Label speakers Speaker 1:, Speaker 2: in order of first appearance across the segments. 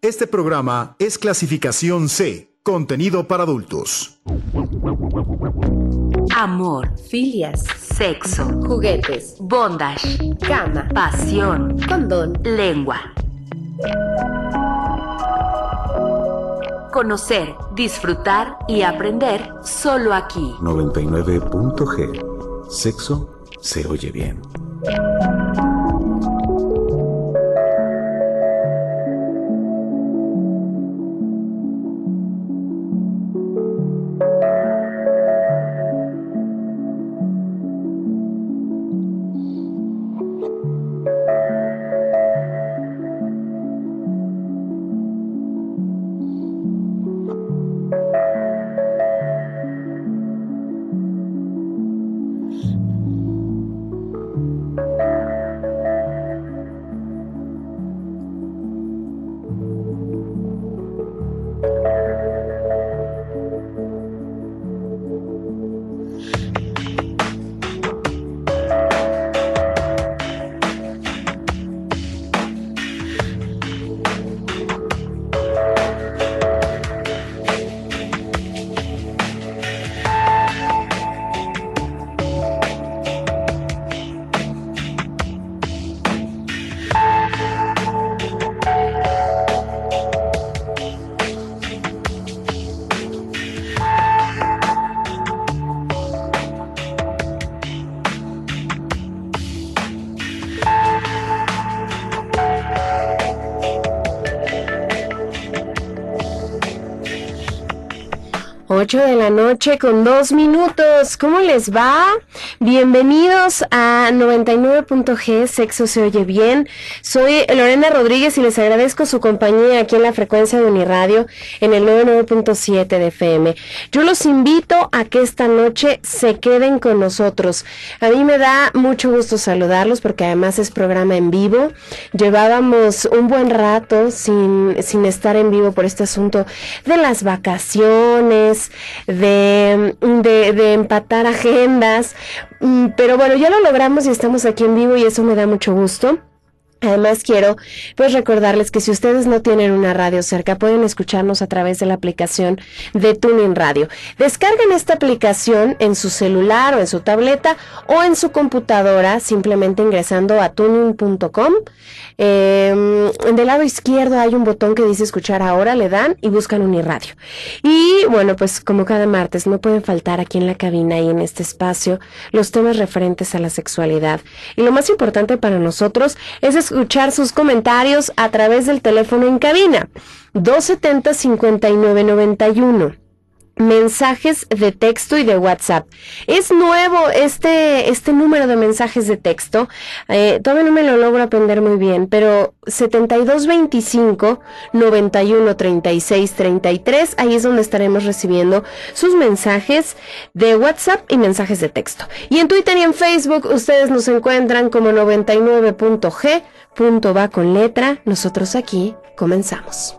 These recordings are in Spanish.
Speaker 1: Este programa es clasificación C, contenido para adultos.
Speaker 2: Amor,
Speaker 3: filias,
Speaker 2: sexo,
Speaker 3: juguetes,
Speaker 2: bondage,
Speaker 3: cama,
Speaker 2: pasión,
Speaker 3: condón,
Speaker 2: lengua. Conocer, disfrutar y aprender solo aquí.
Speaker 4: 99.g. Sexo se oye bien.
Speaker 3: De la noche con dos minutos. ¿Cómo les va? Bienvenidos a 99.g, Sexo se oye bien. Soy Lorena Rodríguez y les agradezco su compañía aquí en la frecuencia de Uniradio en el 99.7 de FM. Yo los invito a que esta noche se queden con nosotros. A mí me da mucho gusto saludarlos porque además es programa en vivo. Llevábamos un buen rato sin, sin estar en vivo por este asunto de las vacaciones, de, de, empatar agendas. Mm, pero bueno, ya lo logramos y estamos aquí en vivo y eso me da mucho gusto. Además quiero pues recordarles que si ustedes no tienen una radio cerca pueden escucharnos a través de la aplicación de Tuning Radio. Descarguen esta aplicación en su celular o en su tableta o en su computadora simplemente ingresando a tuning.com. Eh, del lado izquierdo hay un botón que dice escuchar ahora, le dan y buscan Uniradio. Y bueno, pues como cada martes no pueden faltar aquí en la cabina y en este espacio los temas referentes a la sexualidad. Y lo más importante para nosotros es escuchar sus comentarios a través del teléfono en cabina 270 5991 mensajes de texto y de WhatsApp. Es nuevo este, este número de mensajes de texto. Eh, todavía no me lo logro aprender muy bien, pero 7225 91 36 33, ahí es donde estaremos recibiendo sus mensajes de WhatsApp y mensajes de texto. Y en Twitter y en Facebook ustedes nos encuentran como 99.g, punto va con letra. Nosotros aquí comenzamos.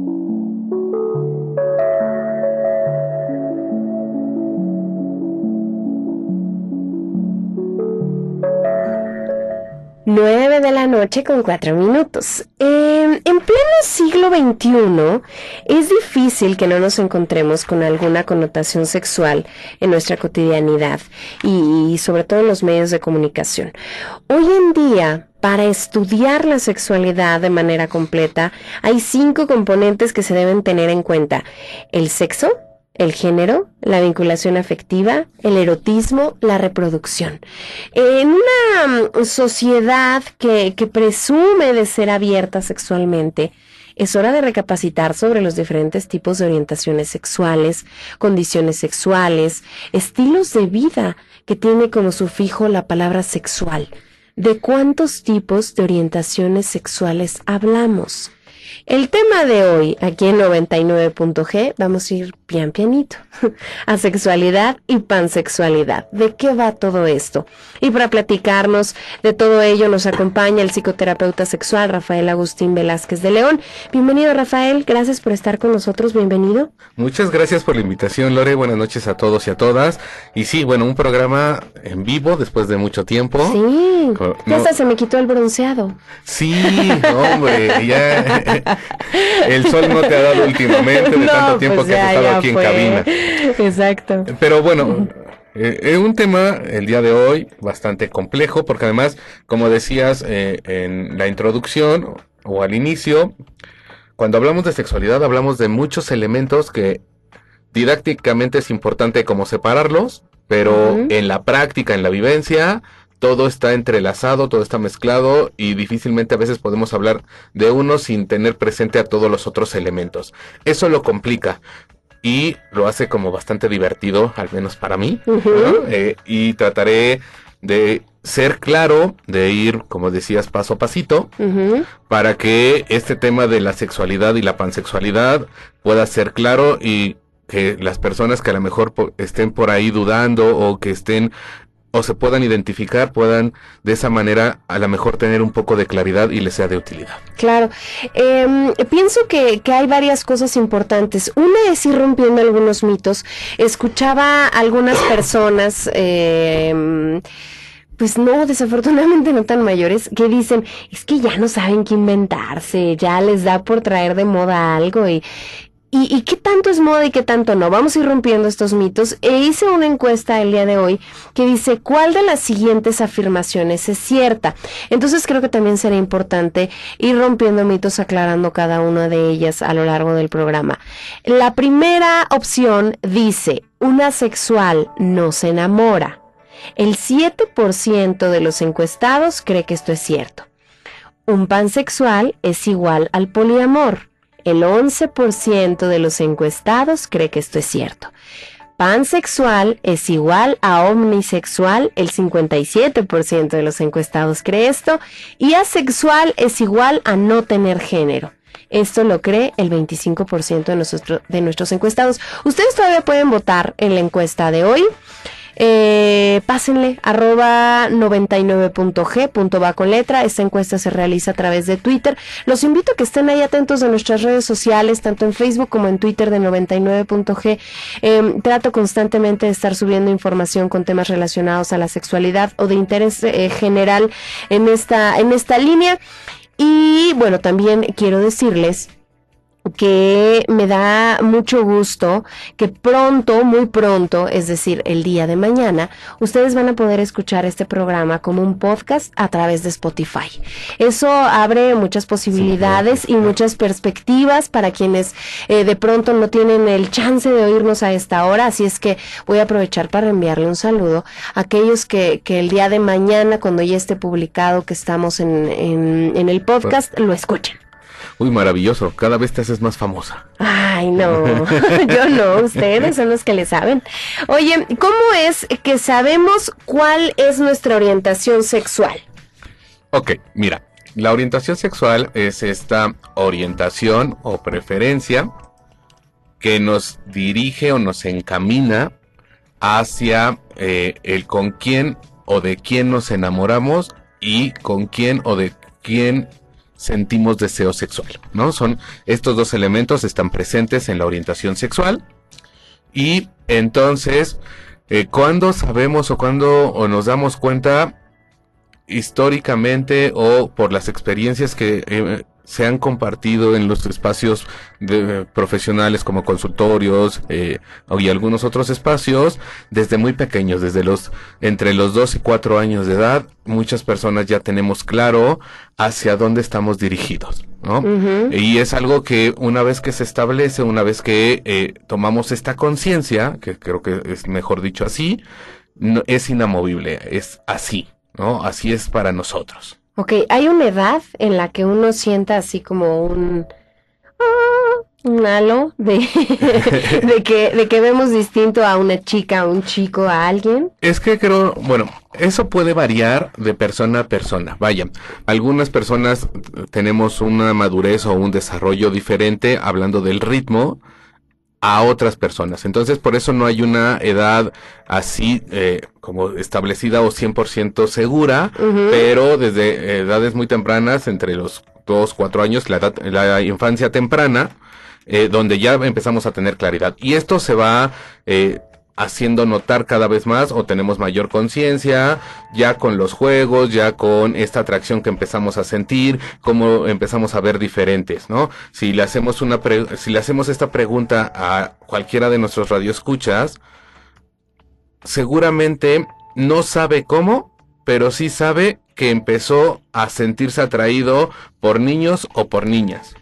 Speaker 3: 9 de la noche con 4 minutos. en pleno siglo XXI es difícil que no nos encontremos con alguna connotación sexual en nuestra cotidianidad y sobre todo en los medios de comunicación. Hoy en día, para estudiar la sexualidad de manera completa, hay cinco componentes que se deben tener en cuenta. El sexo, el género, la vinculación afectiva, el erotismo, la reproducción. En una mm, sociedad que, que, presume de ser abierta sexualmente, es hora de recapacitar sobre los diferentes tipos de orientaciones sexuales, condiciones sexuales, estilos de vida que tiene como sufijo la palabra sexual. ¿De cuántos tipos de orientaciones sexuales hablamos? El tema de hoy, aquí en 99.g, vamos a ir pian pianito. Asexualidad y pansexualidad. ¿De qué va todo esto? Y para platicarnos de todo ello nos acompaña el psicoterapeuta sexual Rafael Agustín Velázquez de León. Bienvenido Rafael, gracias por estar con nosotros, bienvenido.
Speaker 5: Muchas gracias por la invitación Lore, buenas noches a todos y a todas. Y sí, bueno, un programa en vivo después de mucho tiempo.
Speaker 3: Sí, ya hasta se me quitó el bronceado.
Speaker 5: Sí, hombre, ya el sol no te ha dado últimamente de tanto tiempo pues que has estado aquí en cabina.
Speaker 3: Exacto.
Speaker 5: Pero bueno, eh, es un tema el día de hoy bastante complejo porque además, como decías eh, en la introducción o al inicio, cuando hablamos de sexualidad hablamos de muchos elementos que didácticamente es importante como separarlos, pero en la práctica, en la vivencia, todo está entrelazado, todo está mezclado y difícilmente a veces podemos hablar de uno sin tener presente a todos los otros elementos. Eso lo complica y lo hace como bastante divertido, al menos para mí. Eh, y trataré de ser claro, de ir, como decías, paso a pasito, para que este tema de la sexualidad y la pansexualidad pueda ser claro y que las personas que a lo mejor estén por ahí dudando o que estén o se puedan identificar, puedan de esa manera a lo mejor tener un poco de claridad y les sea de utilidad.
Speaker 3: Claro, em, pienso que, que, hay varias cosas importantes. Una es ir rompiendo algunos mitos. Escuchaba a algunas personas... Eh, pues no, desafortunadamente no tan mayores, que dicen, es que ya no saben qué inventarse, ya les da por traer de moda algo y, ¿Y, qué tanto es moda y qué tanto no? Vamos a ir rompiendo estos mitos. E hice una encuesta el día de hoy que dice cuál de las siguientes afirmaciones es cierta. Entonces creo que también será importante ir rompiendo mitos, aclarando cada una de ellas a lo largo del programa. La primera opción dice, una sexual no se enamora. El 7% de los encuestados cree que esto es cierto. Un pansexual es igual al poliamor. El 11% de los encuestados cree que esto es cierto. Pansexual es igual a omnisexual, el 57% de los encuestados cree esto, y asexual es igual a no tener género. Esto lo cree el 25% de, de nuestros encuestados. Ustedes todavía pueden votar en la encuesta de hoy. Eh, pásenle arroba 99.g, va con letra. Esta encuesta se realiza a través de Twitter. Los invito a que estén ahí atentos a nuestras redes sociales, tanto en Facebook como en Twitter de 99.g. Em, trato constantemente de estar subiendo información con temas relacionados a la sexualidad o de interés eh, general en esta, en esta línea. Y bueno, también quiero decirles que me da mucho gusto que pronto, muy pronto, es decir, el día de mañana, ustedes van a poder escuchar este programa como un podcast a través de Spotify. Eso abre muchas posibilidades y muchas perspectivas para quienes eh, de pronto no tienen el chance de oírnos a esta hora, así es que voy a aprovechar para enviarle un saludo a aquellos que, que el día de mañana, cuando ya esté publicado que estamos en, en, en el podcast, lo escuchen.
Speaker 5: Uy, maravilloso. Cada vez te haces más famosa.
Speaker 3: Ay, no. Yo no. Ustedes son los que le saben. Oye, ¿cómo es que sabemos cuál es nuestra orientación sexual?
Speaker 5: Ok, mira. La orientación sexual es esta orientación o preferencia que nos dirige o nos encamina hacia eh, el con quién o de quién nos enamoramos y con quién o de quién sentimos deseo sexual, ¿no? Son estos dos elementos están presentes en la orientación sexual y entonces eh, cuando sabemos o cuando o nos damos cuenta históricamente o por las experiencias que eh, se han compartido en los espacios de, profesionales como consultorios eh, y algunos otros espacios desde muy pequeños, desde los entre los 2 y 4 años de edad, muchas personas ya tenemos claro hacia dónde estamos dirigidos, ¿no? Y es algo que una vez que se establece, una vez que eh, tomamos esta conciencia, que creo que es mejor dicho así, no, es inamovible, es así, ¿no? Así es para nosotros.
Speaker 3: Ok, hay una edad en la que uno sienta así como un, un halo de, de, que, de que vemos distinto a una chica, a un chico, a alguien.
Speaker 5: Es que creo, bueno, eso puede variar de persona a persona. Vaya, algunas personas tenemos una madurez o un desarrollo diferente hablando del ritmo a otras personas. Entonces, por eso no hay una edad así eh, como establecida o 100% segura, pero desde edades muy tempranas, entre los 2, 4 años, la, edad, la infancia temprana, eh, donde ya empezamos a tener claridad. Y esto se va eh, haciendo notar cada vez más o tenemos mayor conciencia ya con los juegos, ya con esta atracción que empezamos a sentir, como empezamos a ver diferentes, ¿no? Si le hacemos una si le hacemos esta pregunta a cualquiera de nuestros radioescuchas, seguramente no sabe cómo, pero sí sabe que empezó a sentirse atraído por niños o por niñas.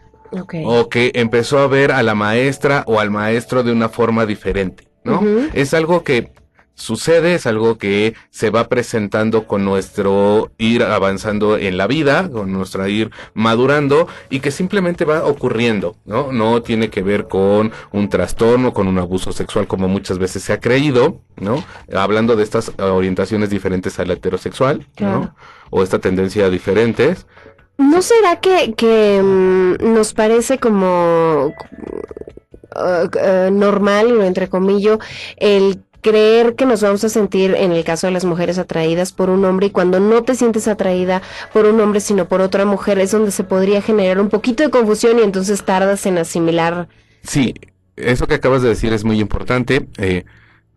Speaker 5: O que empezó a ver a la maestra o al maestro de una forma diferente. ¿No? Es algo que sucede, es algo que se va presentando con nuestro ir avanzando en la vida, con nuestro ir madurando y que simplemente va ocurriendo, ¿no? No tiene que ver con un trastorno, con un abuso sexual como muchas veces se ha creído, ¿no? Hablando de estas orientaciones diferentes al heterosexual, ¿no? O esta tendencia diferentes.
Speaker 3: ¿No será que, que mm, nos parece como uh, normal, entre comillas, el creer que nos vamos a sentir, en el caso de las mujeres, atraídas por un hombre y cuando no te sientes atraída por un hombre sino por otra mujer es donde se podría generar un poquito de confusión y entonces tardas en asimilar.
Speaker 5: Sí, eso que acabas de decir es muy importante. Eh,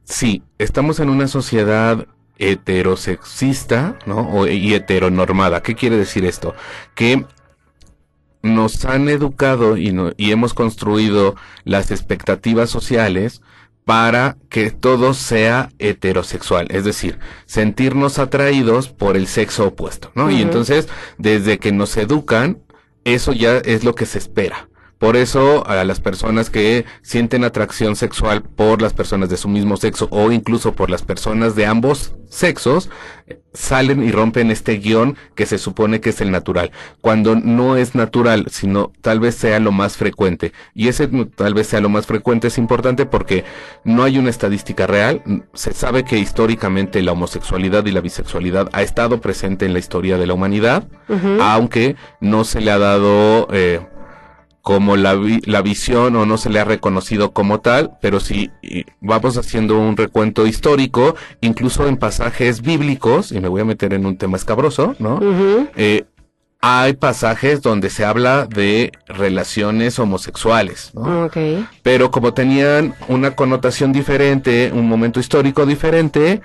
Speaker 5: sí, estamos en una sociedad heterosexista, ¿no? y heteronormada. ¿Qué quiere decir esto? Que nos han educado y, y hemos construido las expectativas sociales para que todo sea heterosexual, es decir, sentirnos atraídos por el sexo opuesto, ¿no? Y entonces, desde que nos educan, eso ya es lo que se espera. Por eso a las personas que sienten atracción sexual por las personas de su mismo sexo o incluso por las personas de ambos sexos, salen y rompen este guion que se supone que es el natural, cuando no es natural, sino tal vez sea lo más frecuente. Y ese tal vez sea lo más frecuente es importante porque no hay una estadística real. Se sabe que históricamente la homosexualidad y la bisexualidad ha estado presente en la historia de la humanidad, aunque no se le ha dado... Eh, como la, la visión o no se le ha reconocido como tal, pero si vamos haciendo un recuento histórico, incluso en pasajes bíblicos, y me voy a meter en un tema escabroso, ¿no? eh, hay pasajes donde se habla de relaciones homosexuales, ¿no? Okay. Pero como tenían una connotación diferente, un momento histórico diferente,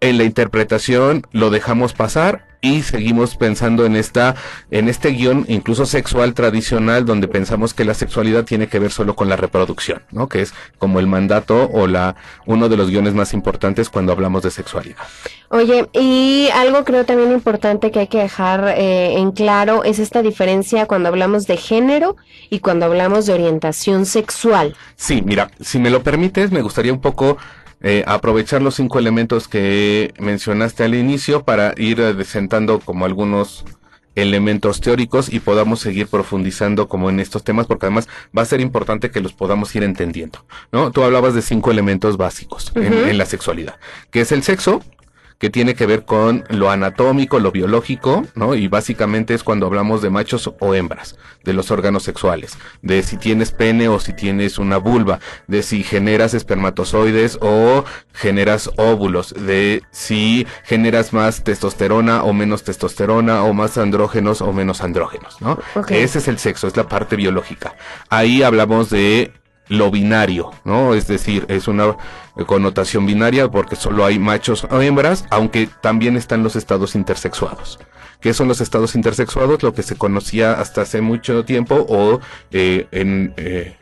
Speaker 5: en la interpretación lo dejamos pasar y seguimos pensando en esta en este guion incluso sexual tradicional donde pensamos que la sexualidad tiene que ver solo con la reproducción, ¿no? Que es como el mandato o la uno de los guiones más importantes cuando hablamos de sexualidad.
Speaker 3: Oye, y algo creo también importante que hay que dejar eh, en claro es esta diferencia cuando hablamos de género y cuando hablamos de orientación sexual.
Speaker 5: Sí, mira, si me lo permites, me gustaría un poco eh, aprovechar los cinco elementos que mencionaste al inicio para ir eh, sentando como algunos elementos teóricos y podamos seguir profundizando como en estos temas porque además va a ser importante que los podamos ir entendiendo, ¿no? Tú hablabas de cinco elementos básicos en, la sexualidad, que es el sexo, que tiene que ver con lo anatómico, lo biológico, ¿no? Y básicamente es cuando hablamos de machos o hembras, de los órganos sexuales, de si tienes pene o si tienes una vulva, de si generas espermatozoides o generas óvulos, de si generas más testosterona o menos testosterona o más andrógenos o menos andrógenos, ¿no? Ese es el sexo, es la parte biológica. Ahí hablamos de lo binario, ¿no? Es decir, es una connotación binaria porque solo hay machos o hembras, aunque también están los estados intersexuados. ¿Qué son los estados intersexuados? Lo que se conocía hasta hace mucho tiempo o eh, en... Eh,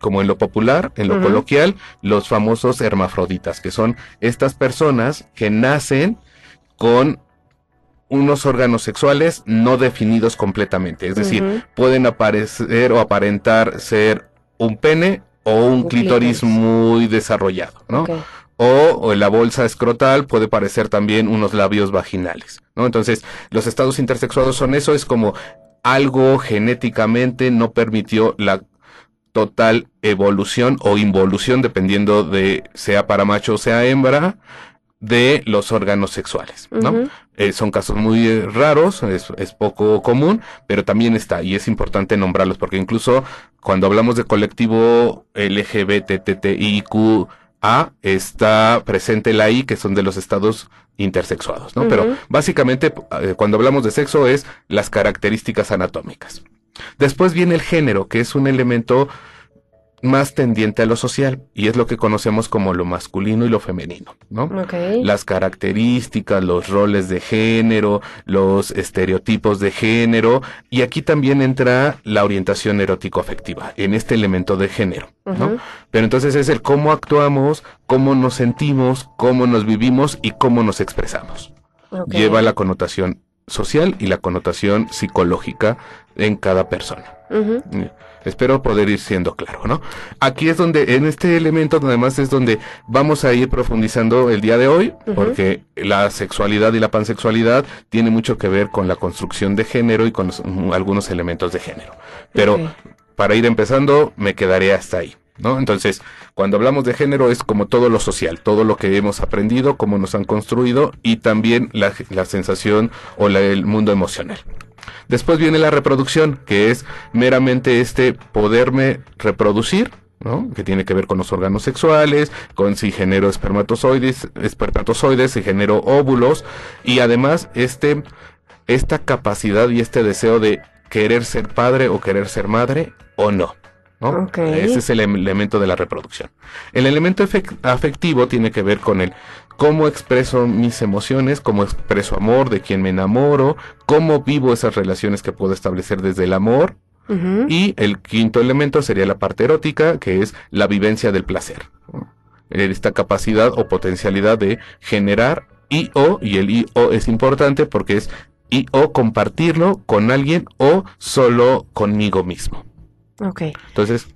Speaker 5: como en lo popular, en lo coloquial, los famosos hermafroditas, que son estas personas que nacen con unos órganos sexuales no definidos completamente. Es decir, pueden aparecer o aparentar ser un pene o un, clítoris, muy desarrollado, ¿no? O, la bolsa escrotal puede parecer también unos labios vaginales, ¿no? Entonces, los estados intersexuados son eso, es como algo genéticamente no permitió la total evolución o involución, dependiendo de sea para macho o sea hembra, de los órganos sexuales, ¿no? Eh, son casos muy eh, raros, es, es poco común, pero también está, y es importante nombrarlos, porque incluso cuando hablamos de colectivo LGBTTIQA, está presente la I, que son de los estados intersexuados, ¿no? Pero básicamente, eh, cuando hablamos de sexo, es las características anatómicas. Después viene el género, que es un elemento más tendiente a lo social, y es lo que conocemos como lo masculino y lo femenino, ¿no? Las características, los roles de género, los estereotipos de género, y aquí también entra la orientación erótico-afectiva, en este elemento de género, ¿no? Pero entonces es el cómo actuamos, cómo nos sentimos, cómo nos vivimos y cómo nos expresamos. Lleva la connotación social y la connotación psicológica en cada persona. Espero poder ir siendo claro, ¿no? Aquí es donde, en este elemento, además es donde vamos a ir profundizando el día de hoy, porque la sexualidad y la pansexualidad tiene mucho que ver con la construcción de género y con los- algunos elementos de género. Pero para ir empezando, me quedaré hasta ahí, ¿no? Entonces, cuando hablamos de género es como todo lo social, todo lo que hemos aprendido, cómo nos han construido y también la, la sensación o la- el mundo emocional. Después viene la reproducción, que es meramente este poderme reproducir, ¿no? Que tiene que ver con los órganos sexuales, con si genero espermatozoides, espermatozoides, si genero óvulos, y además este, esta capacidad y este deseo de querer ser padre o querer ser madre o no. ¿no? Ese es el em- elemento de la reproducción. El elemento afectivo tiene que ver con el cómo expreso mis emociones, cómo expreso amor, de quién me enamoro, cómo vivo esas relaciones que puedo establecer desde el amor. Y el quinto elemento sería la parte erótica, que es la vivencia del placer. Esta capacidad o potencialidad de generar y o, y el y o es importante porque es y o compartirlo con alguien o solo conmigo mismo.
Speaker 3: Ok.
Speaker 5: Entonces,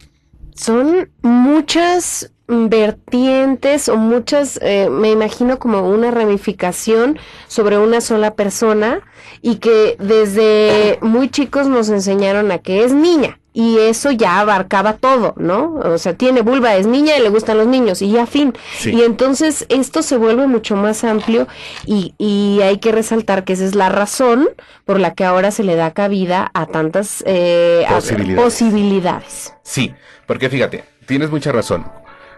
Speaker 3: Son muchas vertientes o muchas, eh, me imagino como una ramificación sobre una sola persona y que desde muy chicos nos enseñaron a que es niña y eso ya abarcaba todo, ¿no? O sea, tiene vulva, es niña y le gustan los niños y ya fin.
Speaker 5: Sí.
Speaker 3: Y entonces esto se vuelve mucho más amplio y, y hay que resaltar que esa es la razón por la que ahora se le da cabida a tantas eh, a-
Speaker 5: Posibilidades.
Speaker 3: posibilidades.
Speaker 5: Sí, porque fíjate, tienes mucha razón.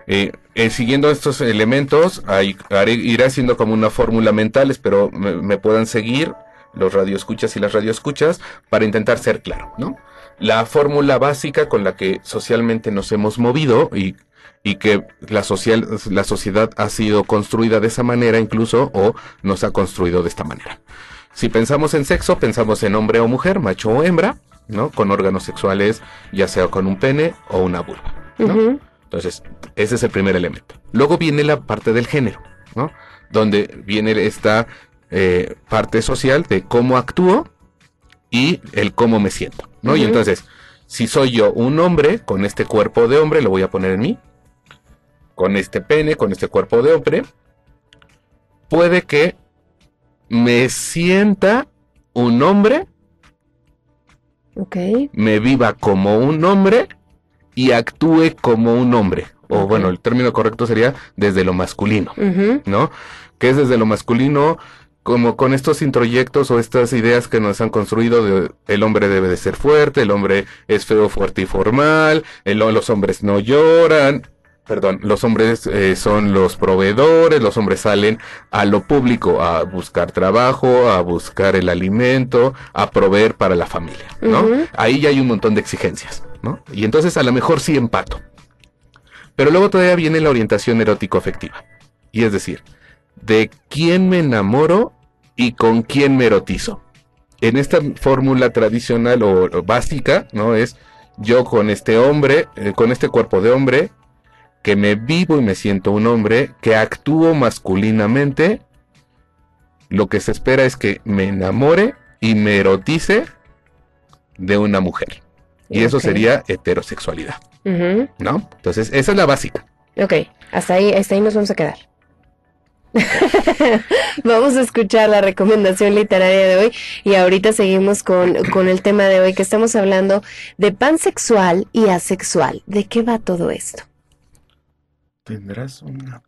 Speaker 5: Eh, eh, siguiendo estos elementos, hay- haré- iré haciendo como una fórmula mental, espero me, me puedan seguir los radioescuchas y las radioescuchas para intentar ser claro, ¿no? La fórmula básica con la que socialmente nos hemos movido y, y que la, social, la sociedad ha sido construida de esa manera incluso o nos ha construido de esta manera. Si pensamos en sexo, pensamos en hombre o mujer, macho o hembra, ¿no? Con órganos sexuales, ya sea con un pene o una vulva, ¿no? Entonces, ese es el primer elemento. Luego viene la parte del género, ¿no? Donde viene esta eh, parte social de cómo actúo y el cómo me siento, ¿no? Y entonces, si soy yo un hombre con este cuerpo de hombre, lo voy a poner en mí, con este pene, con este cuerpo de hombre, puede que me sienta un hombre,
Speaker 3: Ok.
Speaker 5: me viva como un hombre y actúe como un hombre. O bueno, el término correcto sería desde lo masculino. ¿no? Que es desde lo masculino, como con estos introyectos o estas ideas que nos han construido de el hombre debe de ser fuerte, el hombre es feo, fuerte y formal, el- los hombres no lloran, perdón, los hombres eh, son los proveedores, los hombres salen a lo público a buscar trabajo, a buscar el alimento, a proveer para la familia, ¿no? Ahí ya hay un montón de exigencias, ¿no? Y entonces a lo mejor sí empato. Pero luego todavía viene la orientación erótico-afectiva. Y es decir, de quién me enamoro y con quién me erotizo. En esta fórmula tradicional o, o básica, ¿no? Es yo con este hombre, eh, con este cuerpo de hombre, que me vivo y me siento un hombre, que actúo masculinamente, lo que se espera es que me enamore y me erotice de una mujer. Y eso sería heterosexualidad. ¿no? Entonces, esa es la básica.
Speaker 3: Ok, hasta ahí, hasta ahí nos vamos a quedar. Vamos a escuchar la recomendación literaria de hoy y ahorita seguimos con, con el tema de hoy que estamos hablando de pansexual y asexual. ¿De qué va todo esto?
Speaker 5: Tendrás una...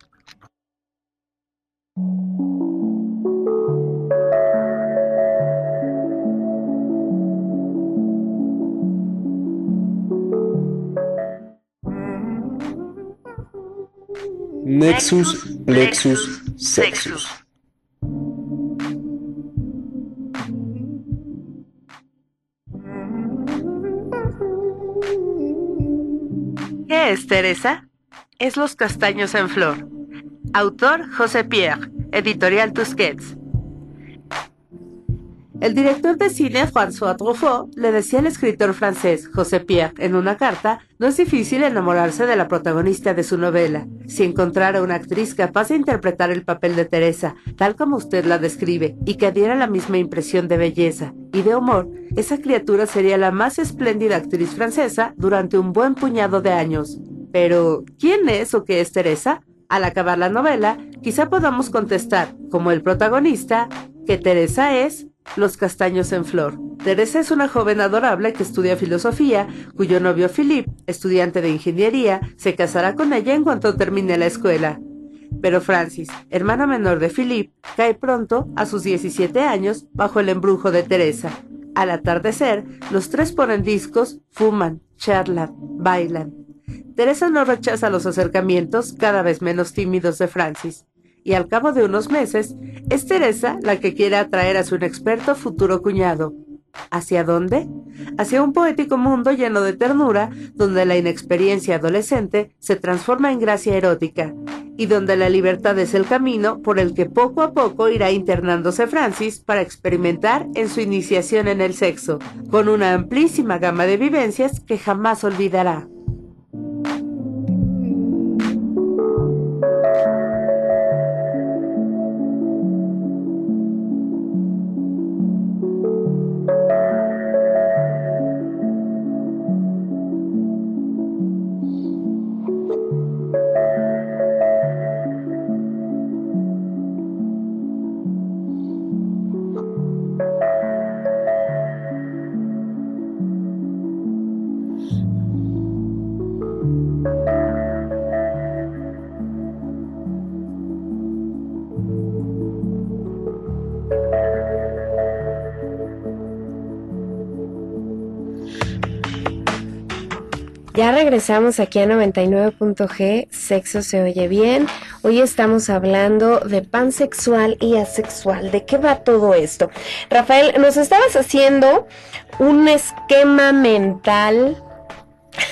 Speaker 6: Nexus, Lexus, Sexus.
Speaker 7: ¿Qué es Teresa? Es Los Castaños en Flor. Autor José Pierre, editorial Tusquets. El director de cine François Truffaut le decía al escritor francés José Pierre en una carta, no es difícil enamorarse de la protagonista de su novela. Si encontrara una actriz capaz de interpretar el papel de Teresa, tal como usted la describe, y que diera la misma impresión de belleza y de humor, esa criatura sería la más espléndida actriz francesa durante un buen puñado de años. Pero, ¿quién es o qué es Teresa? Al acabar la novela, quizá podamos contestar, como el protagonista, que Teresa es los castaños en flor. Teresa es una joven adorable que estudia filosofía, cuyo novio Philippe, estudiante de ingeniería, se casará con ella en cuanto termine la escuela. Pero Francis, hermana menor de Philippe, cae pronto, a sus 17 años, bajo el embrujo de Teresa. Al atardecer, los tres ponen discos, fuman, charlan, bailan. Teresa no rechaza los acercamientos cada vez menos tímidos de Francis y al cabo de unos meses es Teresa la que quiere atraer a su inexperto futuro cuñado. ¿Hacia dónde? Hacia un poético mundo lleno de ternura, donde la inexperiencia adolescente se transforma en gracia erótica, y donde la libertad es el camino por el que poco a poco irá internándose Francis para experimentar en su iniciación en el sexo, con una amplísima gama de vivencias que jamás olvidará.
Speaker 3: Regresamos aquí a 99.g, sexo se oye bien. Hoy estamos hablando de pansexual y asexual. ¿De qué va todo esto? Rafael, nos estabas haciendo un esquema mental,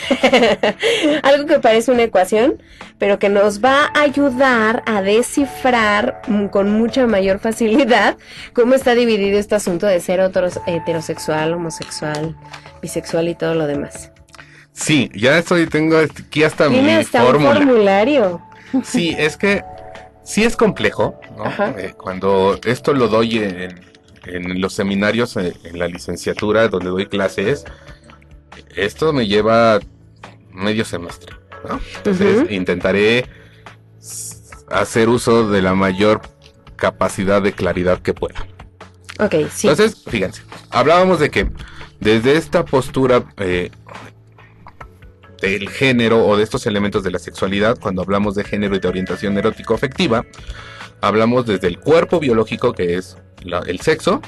Speaker 3: algo que parece una ecuación, pero que nos va a ayudar a descifrar con mucha mayor facilidad cómo está dividido este asunto de ser heterosexual, homosexual, bisexual y todo lo demás.
Speaker 5: Sí, ya estoy, tengo aquí hasta
Speaker 3: mi hasta formulario.
Speaker 5: Sí, es que sí es complejo, ¿no? Eh, cuando esto lo doy en, los seminarios, eh, en, la licenciatura donde doy clases, esto me lleva medio semestre, ¿no? Entonces intentaré hacer uso de la mayor capacidad de claridad que pueda.
Speaker 3: Ok, sí.
Speaker 5: Entonces, fíjense, hablábamos de que desde esta postura eh, del género o de estos elementos de la sexualidad, cuando hablamos de género y de orientación erótico-afectiva, hablamos desde el cuerpo biológico, que es el sexo,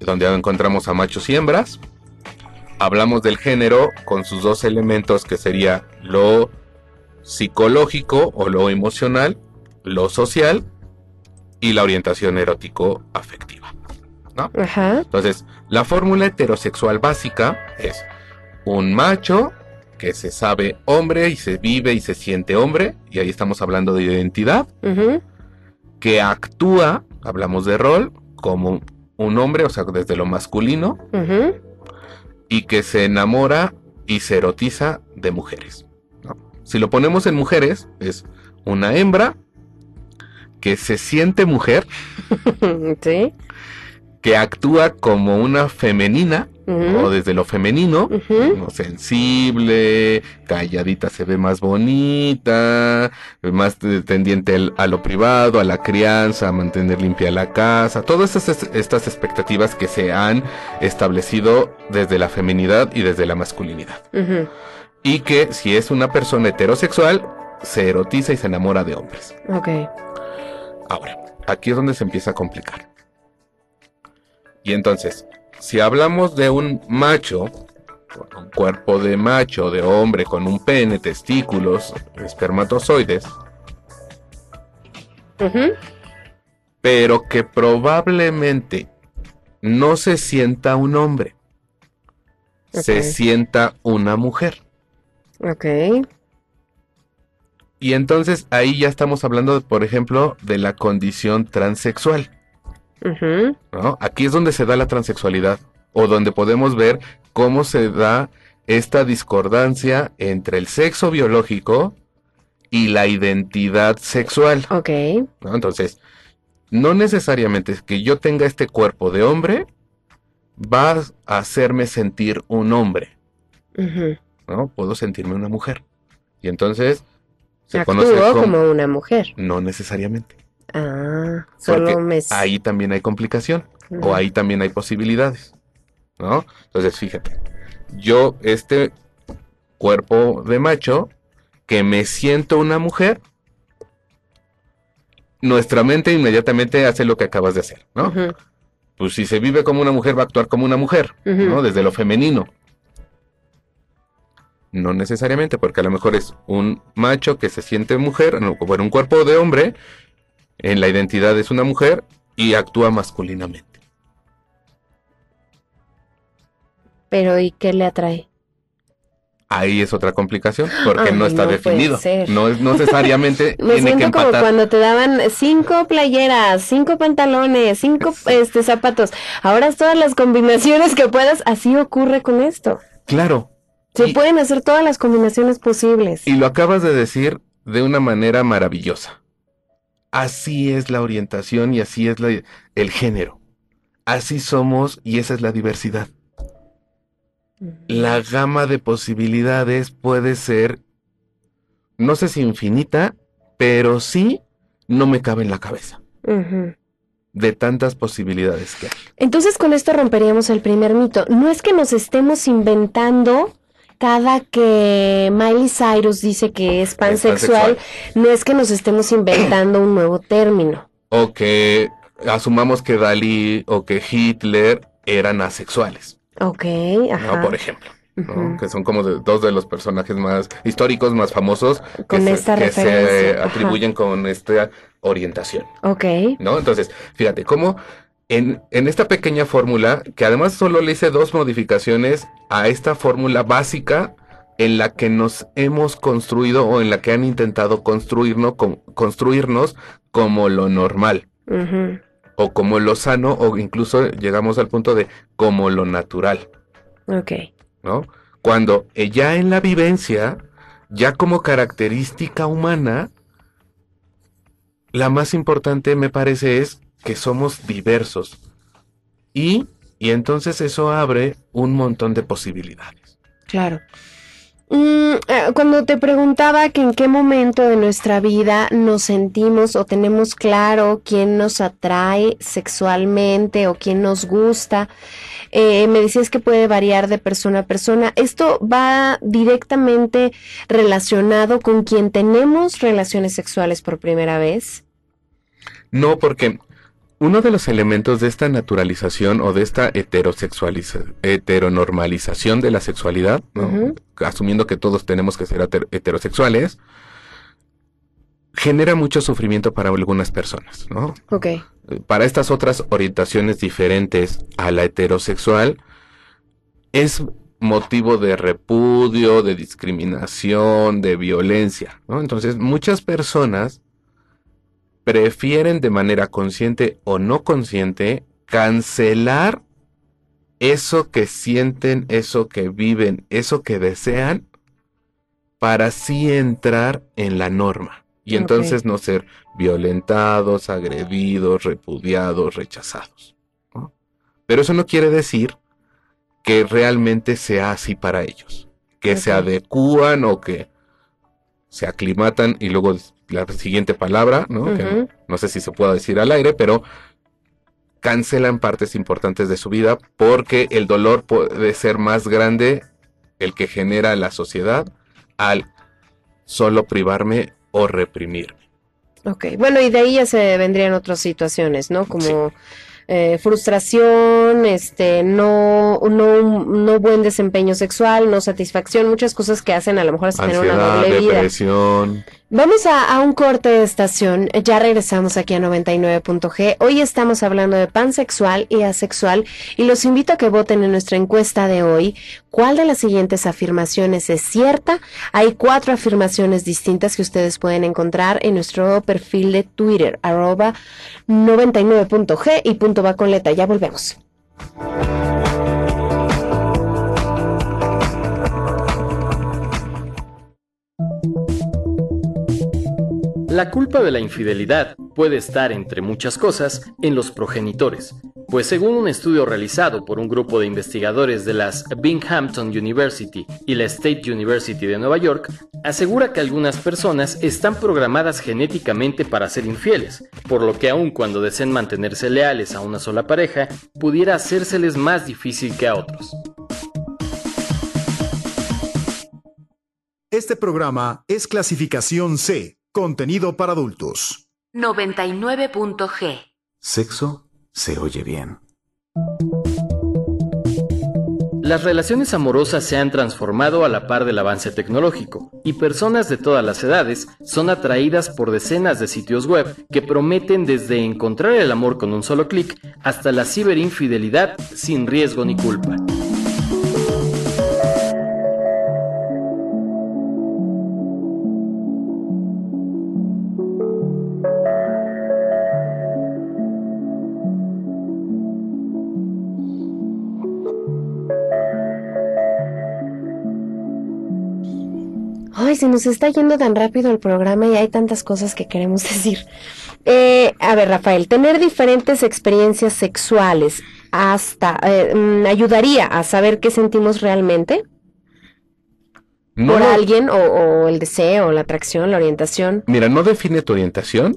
Speaker 5: donde encontramos a machos y hembras. Hablamos del género con sus dos elementos, que sería lo psicológico o lo emocional, lo social y la orientación erótico-afectiva. Entonces, la fórmula heterosexual básica es un macho que se sabe hombre y se vive y se siente hombre, y ahí estamos hablando de identidad, que actúa, hablamos de rol, como un hombre, o sea, desde lo masculino, y que se enamora y se erotiza de mujeres. Si lo ponemos en mujeres, es una hembra que se siente mujer, que actúa como una femenina, o desde lo femenino, sensible, calladita se ve más bonita, más tendiente a lo privado, a la crianza, a mantener limpia la casa, todas estas, estas expectativas que se han establecido desde la feminidad y desde la masculinidad. Y que si es una persona heterosexual, se erotiza y se enamora de hombres.
Speaker 3: Ok.
Speaker 5: Ahora, aquí es donde se empieza a complicar. Y entonces, si hablamos de un macho, un cuerpo de macho, de hombre, con un pene, testículos, espermatozoides, pero que probablemente no se sienta un hombre, se sienta una mujer.
Speaker 3: Ok.
Speaker 5: Y entonces ahí ya estamos hablando, por ejemplo, de la condición transexual. Aquí es donde se da la transexualidad o donde podemos ver cómo se da esta discordancia entre el sexo biológico y la identidad sexual.
Speaker 3: Ok.
Speaker 5: ¿no? Entonces, no necesariamente que yo tenga este cuerpo de hombre va a hacerme sentir un hombre. ¿no? Puedo sentirme una mujer. Y entonces se
Speaker 3: Actúo
Speaker 5: conoce como...
Speaker 3: como una mujer.
Speaker 5: No necesariamente.
Speaker 3: Ah, solo
Speaker 5: Porque
Speaker 3: me...
Speaker 5: ahí también hay complicación. O ahí también hay posibilidades, ¿no? Entonces, fíjate, yo este cuerpo de macho que me siento una mujer, nuestra mente inmediatamente hace lo que acabas de hacer, ¿no? Pues si se vive como una mujer va a actuar como una mujer. ¿no? Desde lo femenino. No necesariamente, porque a lo mejor es un macho que se siente mujer, no, bueno, un cuerpo de hombre, en la identidad es una mujer y actúa masculinamente.
Speaker 3: Pero ¿y qué le atrae?
Speaker 5: Ahí es otra complicación, porque
Speaker 3: Ay,
Speaker 5: no está
Speaker 3: no
Speaker 5: definido. No es necesariamente
Speaker 3: Me
Speaker 5: tiene que
Speaker 3: siento como
Speaker 5: empatar.
Speaker 3: cuando te daban cinco playeras, cinco pantalones, cinco este, zapatos. Ahora todas las combinaciones que puedas, así ocurre con esto.
Speaker 5: Claro.
Speaker 3: Se
Speaker 5: Y-
Speaker 3: pueden hacer todas las combinaciones posibles.
Speaker 5: Y lo acabas de decir de una manera maravillosa. Así es la orientación y así es la- el género. Así somos y esa es la diversidad. La gama de posibilidades puede ser, no sé si infinita, pero sí no me cabe en la cabeza de tantas posibilidades que hay.
Speaker 3: Entonces con esto romperíamos el primer mito. No es que nos estemos inventando cada que Miley Cyrus dice que es pansexual, no es que nos estemos inventando un nuevo término.
Speaker 5: O que asumamos que Dalí o que Hitler eran asexuales,
Speaker 3: Ok, ajá.
Speaker 5: ¿no? Por ejemplo. Que son como de- dos de los personajes más históricos, más famosos que, se,
Speaker 3: esta
Speaker 5: que se
Speaker 3: referencia, ajá.
Speaker 5: atribuyen con esta orientación,
Speaker 3: Ok.
Speaker 5: ¿no? Entonces, fíjate, cómo en, en esta pequeña fórmula, que además solo le hice dos modificaciones a esta fórmula básica en la que nos hemos construido o en la que han intentado construirnos, construirnos como lo normal o como lo sano o incluso llegamos al punto de como lo natural,
Speaker 3: Ok.
Speaker 5: ¿no? Cuando ya en la vivencia, ya como característica humana, la más importante me parece es que somos diversos y, y entonces eso abre un montón de posibilidades.
Speaker 3: Claro. Mm, eh, cuando te preguntaba que en qué momento de nuestra vida nos sentimos o tenemos claro quién nos atrae sexualmente o quién nos gusta, eh, me decías que puede variar de persona a persona. ¿Esto va directamente relacionado con quien tenemos relaciones sexuales por primera vez?
Speaker 5: No, porque uno de los elementos de esta naturalización o de esta heteronormalización de la sexualidad, asumiendo que todos tenemos que ser heter- heterosexuales, genera mucho sufrimiento para algunas personas, ¿no?
Speaker 3: Ok.
Speaker 5: Para estas otras orientaciones diferentes a la heterosexual, es motivo de repudio, de discriminación, de violencia, ¿no? Entonces, muchas personas prefieren de manera consciente o no consciente cancelar eso que sienten, eso que viven, eso que desean, para así entrar en la norma. Y entonces no ser violentados, agredidos, repudiados, rechazados. ¿no? Pero eso no quiere decir que realmente sea así para ellos. Que se adecúan o que se aclimatan y luego la siguiente palabra, ¿no? Que no sé si se pueda decir al aire, pero cancelan partes importantes de su vida porque el dolor puede ser más grande el que genera la sociedad al solo privarme o reprimirme.
Speaker 3: Ok, bueno, y de ahí ya se vendrían otras situaciones, ¿no? Como eh, frustración, este, no, no, no buen desempeño sexual, no satisfacción, muchas cosas que hacen a lo mejor hasta tener una
Speaker 5: Ansiedad,
Speaker 3: doble vida. Vamos a, a, un corte de estación. Ya regresamos aquí a 99.g. Hoy estamos hablando de pansexual y asexual y los invito a que voten en nuestra encuesta de hoy. ¿Cuál de las siguientes afirmaciones es cierta? Hay cuatro afirmaciones distintas que ustedes pueden encontrar en nuestro perfil de Twitter, arroba 99.g y punto va con letra. Ya volvemos.
Speaker 8: La culpa de la infidelidad puede estar, entre muchas cosas, en los progenitores, pues según un estudio realizado por un grupo de investigadores de las Binghamton University y la State University de Nueva York, asegura que algunas personas están programadas genéticamente para ser infieles, por lo que aun cuando deseen mantenerse leales a una sola pareja, pudiera hacérseles más difícil que a otros.
Speaker 1: Este programa es clasificación C Contenido para adultos.
Speaker 2: 99.g.
Speaker 4: Sexo se oye bien.
Speaker 8: Las relaciones amorosas se han transformado a la par del avance tecnológico y personas de todas las edades son atraídas por decenas de sitios web que prometen desde encontrar el amor con un solo clic hasta la ciberinfidelidad sin riesgo ni culpa.
Speaker 3: Se nos está yendo tan rápido el programa y hay tantas cosas que queremos decir. Eh, a ver, Rafael, tener diferentes experiencias sexuales hasta eh, ayudaría a saber qué sentimos realmente
Speaker 5: No
Speaker 3: por alguien o, o el deseo, la atracción, la orientación.
Speaker 5: Mira, no define tu orientación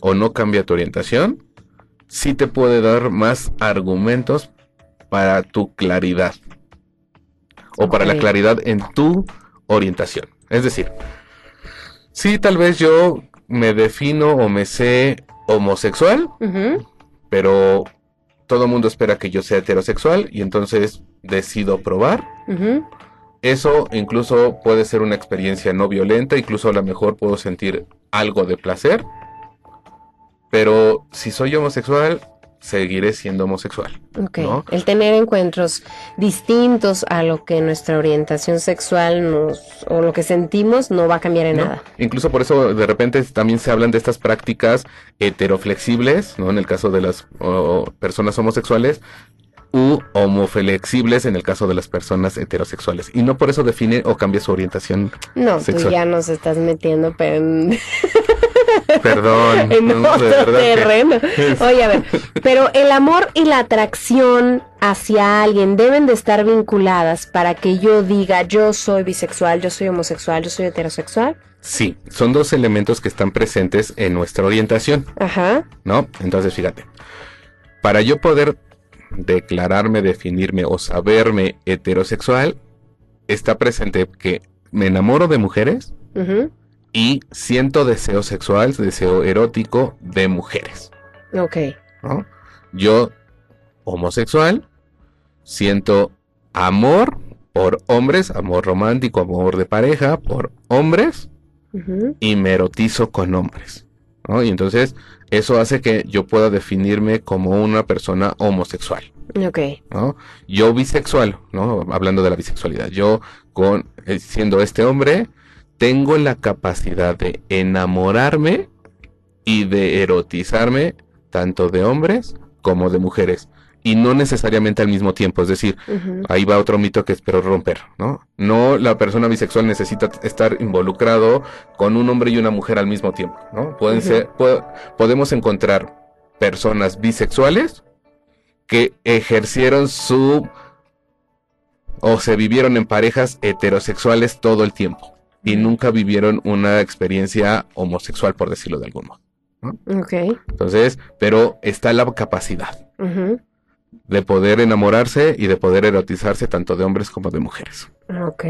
Speaker 5: o no cambia tu orientación. Sí te puede dar más argumentos para tu claridad. O para la claridad en tu orientación. Es decir, sí, tal vez yo me defino o me sé homosexual, pero todo el mundo espera que yo sea heterosexual y entonces decido probar. Eso incluso puede ser una experiencia no violenta, incluso a lo mejor puedo sentir algo de placer. Pero si soy homosexual, seguiré siendo homosexual.
Speaker 3: El tener encuentros distintos a lo que nuestra orientación sexual nos o lo que sentimos no va a cambiar en
Speaker 5: ¿no?
Speaker 3: nada.
Speaker 5: Incluso por eso de repente también se hablan de estas prácticas heteroflexibles, ¿no? En el caso de las o, personas homosexuales, u homoflexibles en el caso de las personas heterosexuales. Y no por eso define o cambia su orientación.
Speaker 3: No, tú
Speaker 5: Sexual.
Speaker 3: ya nos estás metiendo pero
Speaker 5: Perdón.
Speaker 3: en
Speaker 5: no,
Speaker 3: otro
Speaker 5: que-
Speaker 3: terreno. Oye, a ver, pero el amor y la atracción hacia alguien deben de estar vinculadas para que yo diga yo soy bisexual, yo soy homosexual, yo soy heterosexual.
Speaker 5: Sí, son dos elementos que están presentes en nuestra orientación.
Speaker 3: Ajá.
Speaker 5: ¿no? Entonces, fíjate, para yo poder declararme, definirme o saberme heterosexual, está presente que me enamoro de mujeres
Speaker 3: ujú,
Speaker 5: y siento deseo sexual, deseo erótico de mujeres,
Speaker 3: Ok.
Speaker 5: ¿no? Yo, homosexual, siento amor por hombres, amor romántico, amor de pareja, por hombres, y me erotizo con hombres. ¿no? Y entonces eso hace que yo pueda definirme como una persona homosexual.
Speaker 3: Ok.
Speaker 5: ¿no? Yo bisexual, ¿no? Hablando de la bisexualidad, yo con eh, siendo este hombre tengo la capacidad de enamorarme y de erotizarme tanto de hombres como de mujeres y no necesariamente al mismo tiempo, es decir, Ahí va otro mito que espero romper, ¿no? No la persona bisexual necesita estar involucrado con un hombre y una mujer al mismo tiempo, ¿no? Pueden ser, po- podemos encontrar personas bisexuales que ejercieron su o se vivieron en parejas heterosexuales todo el tiempo y nunca vivieron una experiencia homosexual, por decirlo de algún modo.
Speaker 3: Ok.
Speaker 5: Entonces, pero está la capacidad de poder enamorarse y de poder erotizarse tanto de hombres como de mujeres.
Speaker 3: Ok.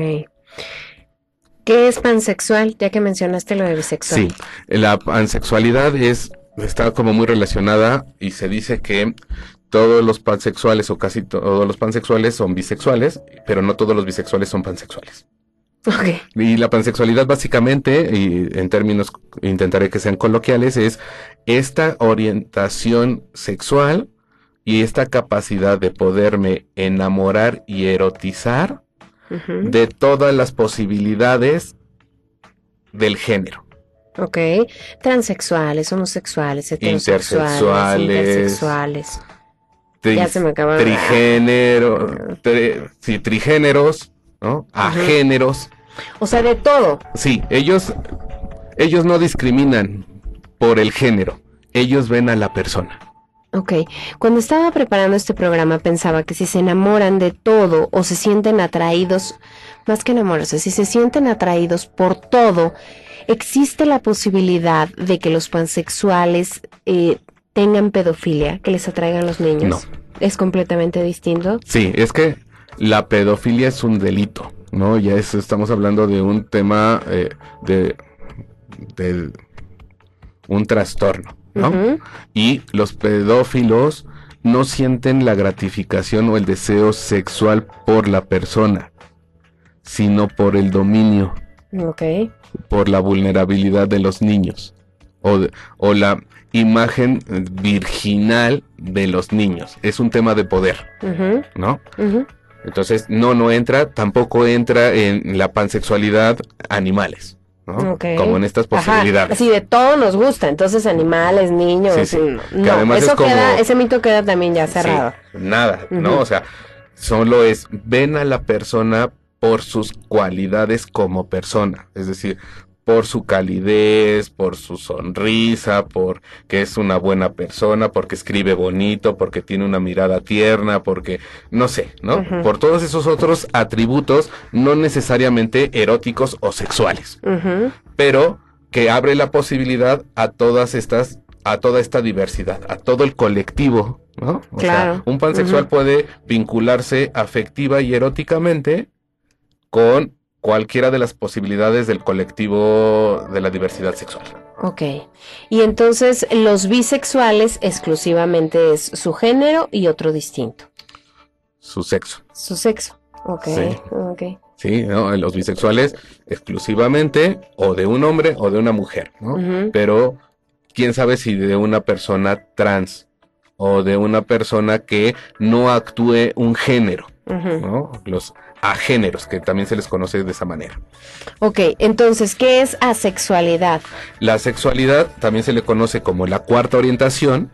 Speaker 3: ¿Qué es pansexual? Ya que mencionaste lo de bisexual.
Speaker 5: Sí, la pansexualidad es está como muy relacionada y se dice que todos los pansexuales o casi todos los pansexuales son bisexuales, pero no todos los bisexuales son pansexuales. Y la pansexualidad básicamente, y en términos intentaré que sean coloquiales, es esta orientación sexual y esta capacidad de poderme enamorar y erotizar de todas las posibilidades del género.
Speaker 3: Ok. Transexuales, homosexuales, heterosexuales,
Speaker 5: Intersexuales.
Speaker 3: intersexuales.
Speaker 5: Tri-
Speaker 3: Ya se me acabaron.
Speaker 5: Trigénero, tri- sí, trigéneros, ¿no? Agéneros.
Speaker 3: O sea, de todo.
Speaker 5: Sí, ellos, ellos no discriminan por el género. Ellos ven a la persona.
Speaker 3: Ok, cuando estaba preparando este programa pensaba que si se enamoran de todo o se sienten atraídos, más que enamorarse, si se sienten atraídos por todo, existe la posibilidad de que los pansexuales eh, tengan pedofilia, que les atraigan los niños.
Speaker 5: No.
Speaker 3: Es completamente distinto.
Speaker 5: Sí, es que la pedofilia es un delito, ¿no? Ya es, estamos hablando de un tema eh, de, de un trastorno, ¿no? Y los pedófilos no sienten la gratificación o el deseo sexual por la persona, sino por el dominio,
Speaker 3: Ok.
Speaker 5: por la vulnerabilidad de los niños o, de- o la imagen virginal de los niños. Es un tema de poder, ¿no? Entonces, no, no entra, tampoco entra en la pansexualidad animales, ¿no? Como en estas
Speaker 3: Ajá,
Speaker 5: posibilidades.
Speaker 3: Así de todo nos gusta, entonces animales, niños,
Speaker 5: Sí, sí.
Speaker 3: mm,
Speaker 5: Que
Speaker 3: no,
Speaker 5: además
Speaker 3: eso
Speaker 5: es como-
Speaker 3: queda, ese mito queda también ya
Speaker 5: Sí,
Speaker 3: cerrado.
Speaker 5: nada, ¿no? O sea, solo es, ven a la persona por sus cualidades como persona, es decir, por su calidez, por su sonrisa, por que es una buena persona, porque escribe bonito, porque tiene una mirada tierna, porque no sé, ¿no? Por todos esos otros atributos no necesariamente eróticos o sexuales pero que abre la posibilidad a todas estas, a toda esta diversidad, a todo el colectivo, ¿no? O
Speaker 3: Claro.
Speaker 5: sea, un pansexual puede vincularse afectiva y eróticamente con cualquiera de las posibilidades del colectivo de la diversidad sexual.
Speaker 3: Ok. Y entonces los bisexuales exclusivamente es su género y otro distinto.
Speaker 5: Su sexo.
Speaker 3: Su sexo. Ok.
Speaker 5: Sí.
Speaker 3: Ok.
Speaker 5: Sí, ¿no? Los bisexuales exclusivamente o de un hombre o de una mujer, ¿no? Pero quién sabe si de una persona trans o de una persona que no actúe un género. ¿no? Los agéneros, que también se les conoce de esa manera.
Speaker 3: Ok, entonces, ¿qué es asexualidad?
Speaker 5: La sexualidad también se le conoce como la cuarta orientación,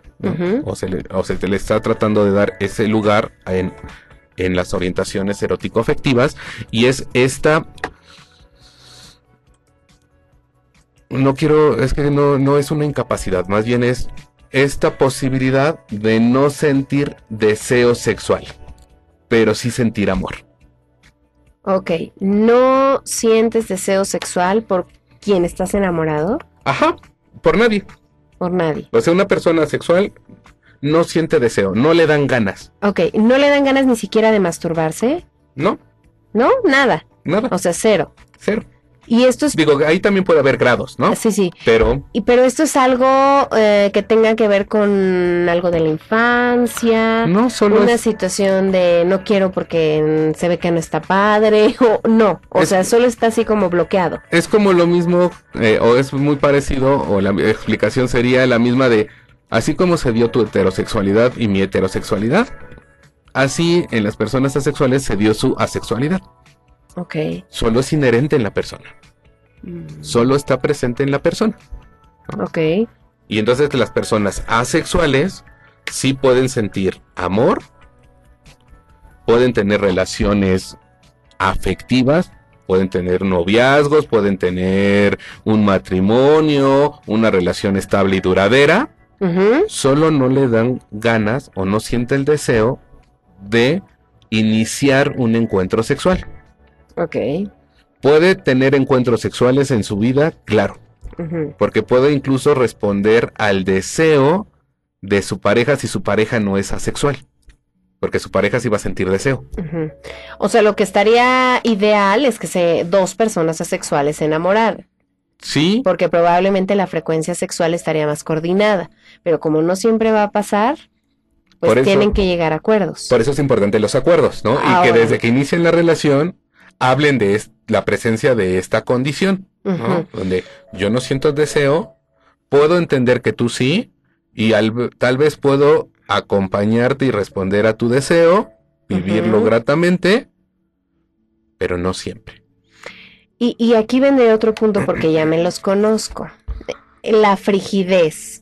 Speaker 5: o, se le, o se le está tratando de dar ese lugar en, en las orientaciones erótico-afectivas, y es esta... No quiero, es que no, no es una incapacidad, más bien es esta posibilidad de no sentir deseo sexual, pero sí sentir amor.
Speaker 3: Ok, ¿no sientes deseo sexual por quien estás enamorado?
Speaker 5: Ajá, por nadie.
Speaker 3: Por nadie.
Speaker 5: O sea, una persona sexual no siente deseo, no le dan ganas.
Speaker 3: Ok, ¿no le dan ganas ni siquiera de masturbarse?
Speaker 5: No,
Speaker 3: ¿No? Nada.
Speaker 5: nada,
Speaker 3: O sea, cero.
Speaker 5: cero.
Speaker 3: Y esto es...
Speaker 5: Digo, ahí también puede haber grados, ¿no?
Speaker 3: Sí, sí.
Speaker 5: Pero
Speaker 3: Y pero esto es algo eh, que tenga que ver con algo de la infancia,
Speaker 5: no solo
Speaker 3: una
Speaker 5: es,
Speaker 3: situación de no quiero porque se ve que no está padre, o no, o
Speaker 5: Es-
Speaker 3: sea, solo está así como bloqueado.
Speaker 5: es como lo mismo, eh, o es muy parecido, o la explicación sería la misma de, así como se dio tu heterosexualidad y mi heterosexualidad, así en las personas asexuales se dio su asexualidad.
Speaker 3: Ok.
Speaker 5: Solo es inherente en la persona,
Speaker 3: Mm,
Speaker 5: solo está presente en la persona.
Speaker 3: Ok.
Speaker 5: Y entonces las personas asexuales sí pueden sentir amor, pueden tener relaciones afectivas, pueden tener noviazgos, pueden tener un matrimonio, una relación estable y duradera, solo no le dan ganas o no siente el deseo de iniciar un encuentro sexual.
Speaker 3: Ok.
Speaker 5: Puede tener encuentros sexuales en su vida, claro, porque puede incluso responder al deseo de su pareja si su pareja no es asexual. Porque su pareja sí va a sentir deseo.
Speaker 3: O sea, lo que estaría ideal es que se dos personas asexuales se enamoraran,
Speaker 5: Sí,
Speaker 3: porque probablemente la frecuencia sexual estaría más coordinada, pero como no siempre va a pasar, pues
Speaker 5: eso-
Speaker 3: tienen que llegar a acuerdos.
Speaker 5: por eso es importante los acuerdos, ¿no? Y
Speaker 3: Ahora.
Speaker 5: que desde que inician la relación hablen de es- la presencia de esta condición. Donde yo no siento deseo, puedo entender que tú sí, y al- tal vez puedo acompañarte y responder a tu deseo, vivirlo gratamente, pero no siempre.
Speaker 3: Y, y aquí vendré otro punto porque ya me los conozco. La frigidez.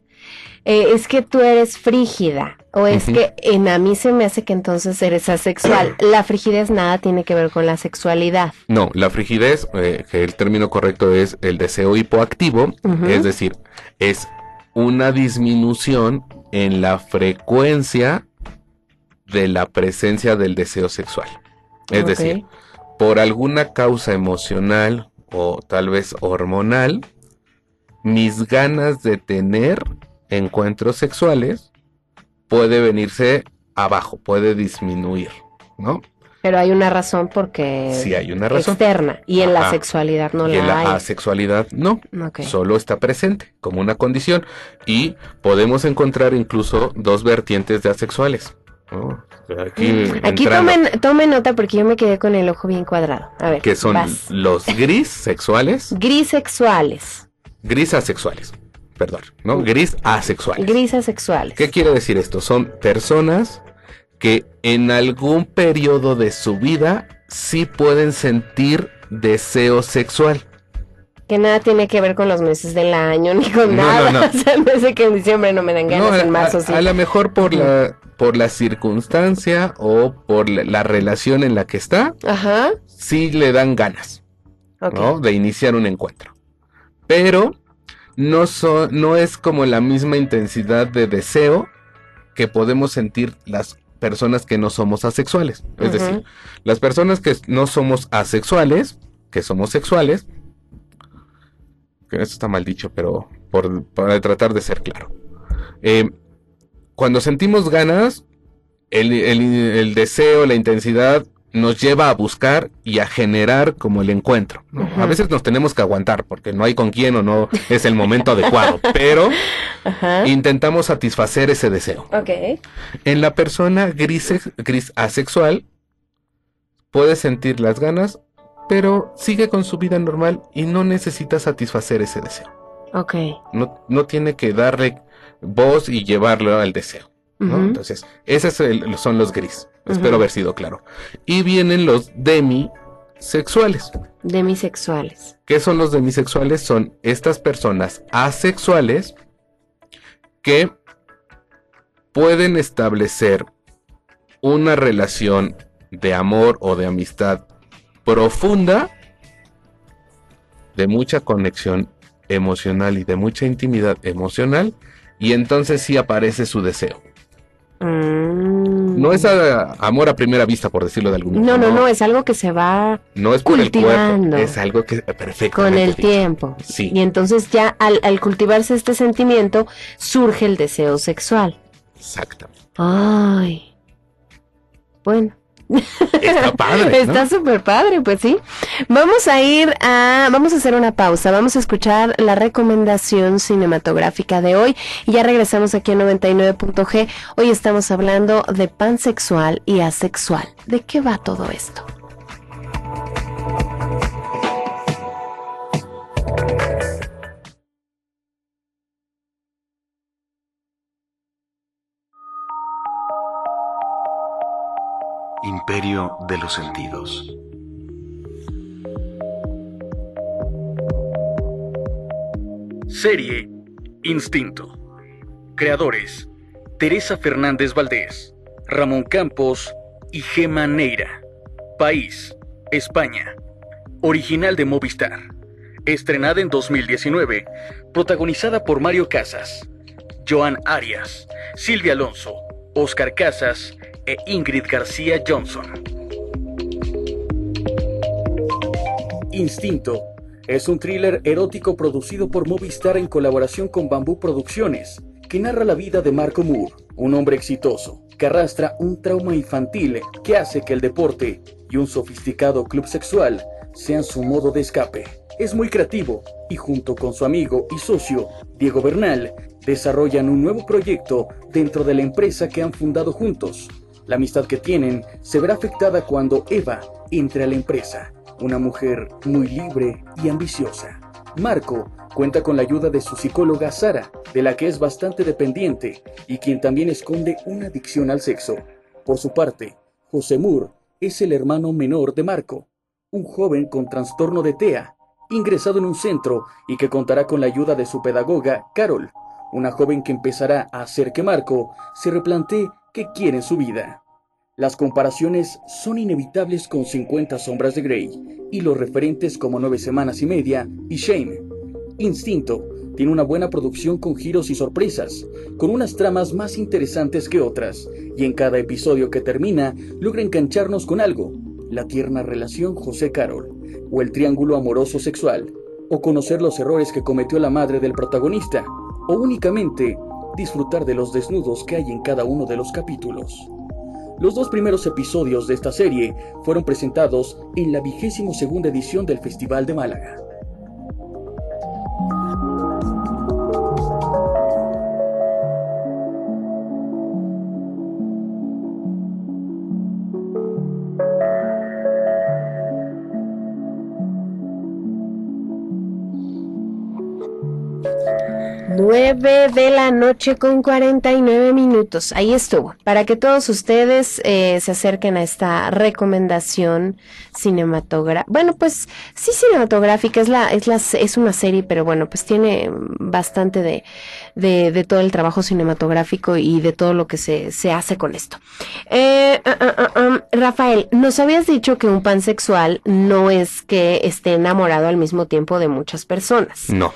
Speaker 3: Eh, es que tú eres frígida. O es que en a mí se me hace que entonces eres asexual. La frigidez nada tiene que ver con la sexualidad.
Speaker 5: No, la frigidez, eh, que el término correcto es el deseo hipoactivo, es decir, es una disminución en la frecuencia de la presencia del deseo sexual. Es decir, por alguna causa emocional o tal vez hormonal, mis ganas de tener encuentros sexuales puede venirse abajo, puede disminuir, ¿no?
Speaker 3: Pero hay una razón porque
Speaker 5: Sí hay una razón.
Speaker 3: externa. Y en la sexualidad no
Speaker 5: y en
Speaker 3: la
Speaker 5: la
Speaker 3: hay.
Speaker 5: asexualidad no. Solo está presente como una condición y podemos encontrar incluso dos vertientes de asexuales. ¿no? Aquí,
Speaker 3: Mm, Aquí tomen, tomen nota porque yo me quedé con el ojo bien cuadrado. A ver.
Speaker 5: que son
Speaker 3: vas.
Speaker 5: los gris sexuales,
Speaker 3: Grisexuales.
Speaker 5: gris asexuales, perdón, ¿no? Gris asexuales.
Speaker 3: Grisasexuales.
Speaker 5: ¿Qué quiere decir esto? Son personas que en algún periodo de su vida sí pueden sentir deseo sexual.
Speaker 3: Que nada tiene que ver con los meses del año ni con
Speaker 5: No,
Speaker 3: nada.
Speaker 5: no, no.
Speaker 3: O sea, no sé que en diciembre no me dan ganas,
Speaker 5: a,
Speaker 3: en marzo sí.
Speaker 5: a- lo mejor por la por la circunstancia o por la, la relación en la que está,
Speaker 3: Ajá.
Speaker 5: sí le dan ganas. ¿no? De iniciar un encuentro. Pero no no es como la misma intensidad de deseo que podemos sentir las personas que no somos asexuales. Es decir, las personas que no somos asexuales, que somos sexuales, que esto está mal dicho, pero por, para tratar de ser claro. Eh, cuando sentimos ganas, el, el- el deseo, la intensidad nos lleva a buscar y a generar como el encuentro. A veces nos tenemos que aguantar porque no hay con quién o no es el momento adecuado, pero intentamos satisfacer ese deseo.
Speaker 3: Ok.
Speaker 5: En la persona gris, gris asexual puede sentir las ganas, pero sigue con su vida normal y no necesita satisfacer ese deseo.
Speaker 3: Ok.
Speaker 5: No, no tiene que darle voz y llevarlo al deseo. Entonces, esos son los gris. Espero haber sido claro. Y vienen los demisexuales.
Speaker 3: Demisexuales.
Speaker 5: ¿Qué son los demisexuales? Son estas personas asexuales que pueden establecer una relación de amor o de amistad profunda, de mucha conexión emocional y de mucha intimidad emocional, y entonces sí aparece su deseo.
Speaker 3: Mm.
Speaker 5: No es a- amor a primera vista, por decirlo de algún
Speaker 3: No,
Speaker 5: modo.
Speaker 3: no, no, es algo que se va
Speaker 5: No es por el cuerpo,
Speaker 3: cultivando.
Speaker 5: es algo que perfectamente
Speaker 3: con el tiempo.
Speaker 5: Sí.
Speaker 3: Y entonces ya al, al cultivarse este sentimiento surge el deseo sexual.
Speaker 5: Exactamente.
Speaker 3: Ay. Bueno.
Speaker 5: Está padre. ¿no?
Speaker 3: Está súper padre, pues sí. Vamos a ir a, vamos a hacer una pausa, vamos a escuchar la recomendación cinematográfica de hoy y ya regresamos aquí a 99.g. Hoy estamos hablando de pansexual y asexual. ¿De qué va todo esto?
Speaker 4: Imperio de los sentidos.
Speaker 9: Serie Instinto. Creadores: Teresa Fernández Valdés, Ramón Campos y Gema Neira. País: España. Original de Movistar. Estrenada en 2019. Protagonizada por Mario Casas, Joan Arias, Silvia Alonso, Oscar Casas e Ingrid García Johnson. Instinto es un thriller erótico producido por Movistar en colaboración con Bambú Producciones, que narra la vida de Marco Moore, un hombre exitoso que arrastra un trauma infantil que hace que el deporte y un sofisticado club sexual sean su modo de escape. Es muy creativo y junto con su amigo y socio, Diego Bernal, desarrollan un nuevo proyecto dentro de la empresa que han fundado juntos. La amistad que tienen se verá afectada cuando Eva entre a la empresa una mujer muy libre y ambiciosa. Marco cuenta con la ayuda de su psicóloga Sara, de la que es bastante dependiente y quien también esconde una adicción al sexo. Por su parte, José Moore es el hermano menor de Marco, un joven con trastorno de TEA, ingresado en un centro y que contará con la ayuda de su pedagoga, Carol, una joven que empezará a hacer que Marco se replantee qué quiere en su vida. Las comparaciones son inevitables con 50 sombras de Grey y los referentes como Nueve Semanas y Media y Shame. Instinto tiene una buena producción con giros y sorpresas, con unas tramas más interesantes que otras, y en cada episodio que termina logra engancharnos con algo, la tierna relación José Carol, o el triángulo amoroso sexual, o conocer los errores que cometió la madre del protagonista, o únicamente disfrutar de los desnudos que hay en cada uno de los capítulos. Los dos primeros episodios de esta serie fueron presentados en la vigésimo segunda edición del Festival de Málaga.
Speaker 3: De la noche con 49 minutos. Ahí estuvo. Para que todos ustedes eh, se acerquen a esta recomendación cinematográfica. Bueno, pues sí cinematográfica, es, la, es, la, es una serie, pero bueno, pues tiene bastante de, de, de todo el trabajo cinematográfico y de todo lo que se, se hace con esto. Eh, uh, uh, uh, um, Rafael, nos habías dicho que un pansexual no es que esté enamorado al mismo tiempo de muchas personas.
Speaker 5: No.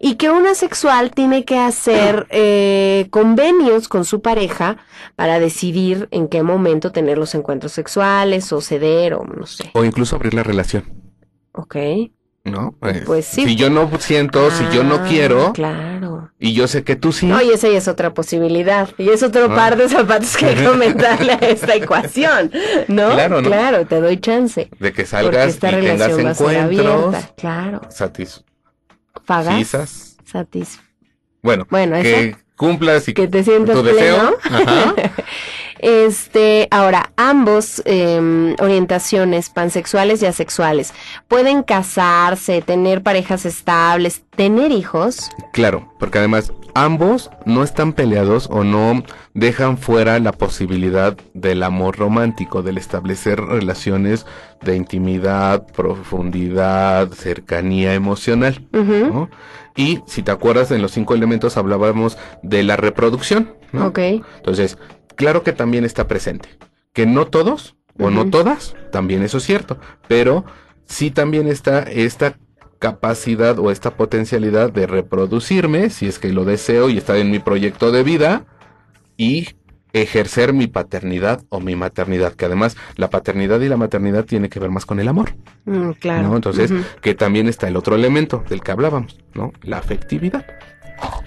Speaker 3: Y que un asexual tiene que hacer eh, convenios con su pareja para decidir en qué momento tener los encuentros sexuales o ceder o no sé.
Speaker 5: O incluso abrir la relación.
Speaker 3: Ok.
Speaker 5: ¿No? Eh,
Speaker 3: Pues sí.
Speaker 5: Si yo no siento, si yo no
Speaker 3: Ah,
Speaker 5: quiero,
Speaker 3: Claro.
Speaker 5: y yo sé que tú sí.
Speaker 3: No, y esa ya es otra posibilidad. Y es otro
Speaker 5: Ah.
Speaker 3: par de zapatos que hay que aumentarle a esta ecuación. ¿No?
Speaker 5: Claro, ¿no?
Speaker 3: Claro, te doy chance.
Speaker 5: de que salgas y
Speaker 3: esta
Speaker 5: tengas
Speaker 3: relación ser
Speaker 5: encuentros
Speaker 3: abierta. Claro.
Speaker 5: satisfactoras.
Speaker 3: Pagas.
Speaker 5: Bueno,
Speaker 3: Bueno,
Speaker 5: que
Speaker 3: esa-
Speaker 5: cumplas y
Speaker 3: Que te sientas
Speaker 5: tu deseo. Ajá.
Speaker 3: Este, ahora, ambos em, orientaciones, pansexuales y asexuales, pueden casarse, tener parejas estables, tener hijos.
Speaker 5: Claro, porque además ambos no están peleados o no dejan fuera la posibilidad del amor romántico, del establecer relaciones de intimidad, profundidad, cercanía emocional. ¿no? Y si te acuerdas, en los cinco elementos hablábamos de la reproducción. ¿no?
Speaker 3: Ok.
Speaker 5: Entonces, claro que también está presente. Que no todos o no todas, también eso es cierto. Pero sí también está esta capacidad o esta potencialidad de reproducirme, si es que lo deseo y está en mi proyecto de vida, y ejercer mi paternidad o mi maternidad, que además la paternidad y la maternidad tiene que ver más con el amor,
Speaker 3: Mm, claro.
Speaker 5: ¿no? Entonces, que también está el otro elemento del que hablábamos, ¿no? La afectividad.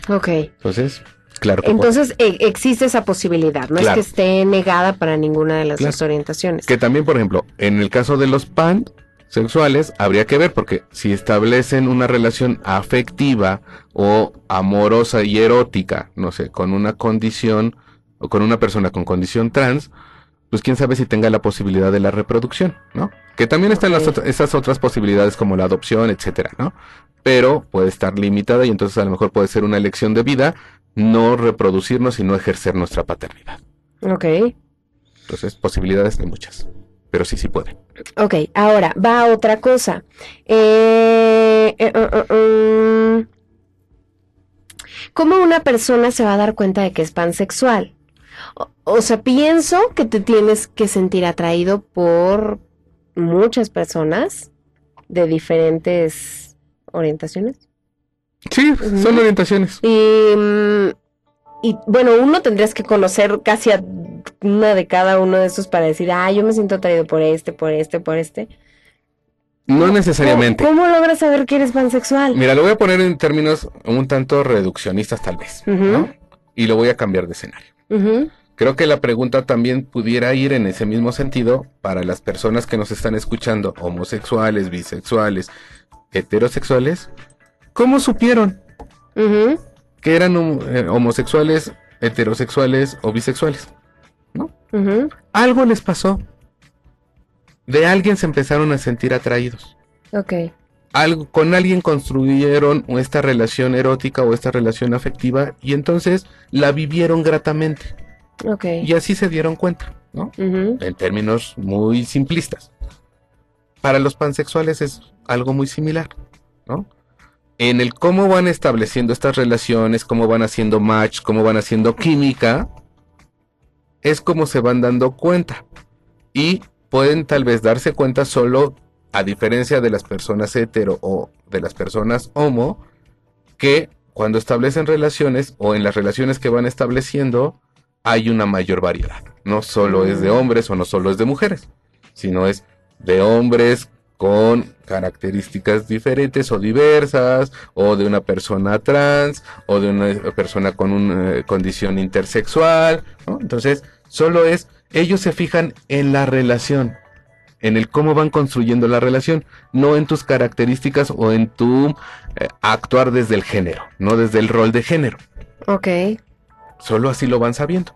Speaker 3: Ok.
Speaker 5: Entonces, claro puede-
Speaker 3: Entonces e- existe esa posibilidad, no
Speaker 5: Claro.
Speaker 3: es que esté negada para ninguna de las
Speaker 5: Claro.
Speaker 3: dos orientaciones.
Speaker 5: Que también, por ejemplo, en el caso de los pan sexuales, habría que ver, porque si establecen una relación afectiva o amorosa y erótica, no sé, con una condición o con una persona con condición trans, pues quién sabe si tenga la posibilidad de la reproducción, ¿no? Que también están las esas otras posibilidades como la adopción, etcétera, ¿no? Pero puede estar limitada y entonces a lo mejor puede ser una elección de vida no reproducirnos y no ejercer nuestra paternidad.
Speaker 3: Ok.
Speaker 5: Entonces, posibilidades hay muchas, pero sí, sí pueden.
Speaker 3: Ok, ahora va a otra cosa. Eh, eh, uh, um, ¿Cómo una persona se va a dar cuenta de que es pansexual? O, o sea, pienso que te tienes que sentir atraído por muchas personas de diferentes orientaciones.
Speaker 5: Sí, son orientaciones.
Speaker 3: Y, mm, y bueno, uno tendrías que conocer casi a una de cada uno de esos para decir, ah, yo me siento atraído por este, por este, por este.
Speaker 5: No necesariamente.
Speaker 3: ¿Cómo, cómo logras saber que eres pansexual?
Speaker 5: Mira, lo voy a poner en términos un tanto reduccionistas tal vez. ¿no? Y lo voy a cambiar de escenario.
Speaker 3: Ujú,
Speaker 5: Creo que la pregunta también pudiera ir en ese mismo sentido para las personas que nos están escuchando, homosexuales, bisexuales, heterosexuales. ¿Cómo supieron que eran eh, homosexuales, heterosexuales o bisexuales? Algo les pasó. de alguien se empezaron a sentir atraídos.
Speaker 3: Ok.
Speaker 5: Algo, con alguien construyeron esta relación erótica o esta relación afectiva y entonces la vivieron gratamente. Y así se dieron cuenta, ¿no? En términos muy simplistas. Para los pansexuales es algo muy similar, ¿no? En el cómo van estableciendo estas relaciones, cómo van haciendo match, cómo van haciendo química, es como se van dando cuenta. Y pueden tal vez darse cuenta solo, a diferencia de las personas hetero o de las personas homo, que cuando establecen relaciones o en las relaciones que van estableciendo, hay una mayor variedad. No solo es de hombres o no solo es de mujeres, sino es de hombres con características diferentes o diversas, o de una persona trans, o de una persona con una eh, condición intersexual. ¿no? Entonces, solo es, ellos se fijan en la relación, en el cómo van construyendo la relación, no en tus características o en tu eh, actuar desde el género, no desde el rol de género.
Speaker 3: Ok.
Speaker 5: Solo así lo van sabiendo.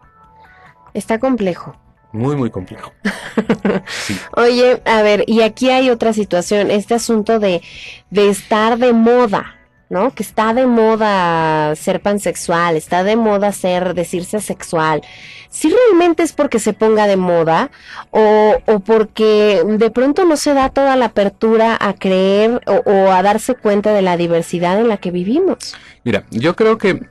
Speaker 3: Está complejo.
Speaker 5: Muy, muy complejo. Sí.
Speaker 3: Oye, a ver, y aquí hay otra situación, este asunto de, de estar de moda, ¿no? Que está de moda ser pansexual, está de moda ser, decirse sexual. Si realmente es porque se ponga de moda o, o porque de pronto no se da toda la apertura a creer o, o a darse cuenta de la diversidad en la que vivimos.
Speaker 5: Mira, yo creo que,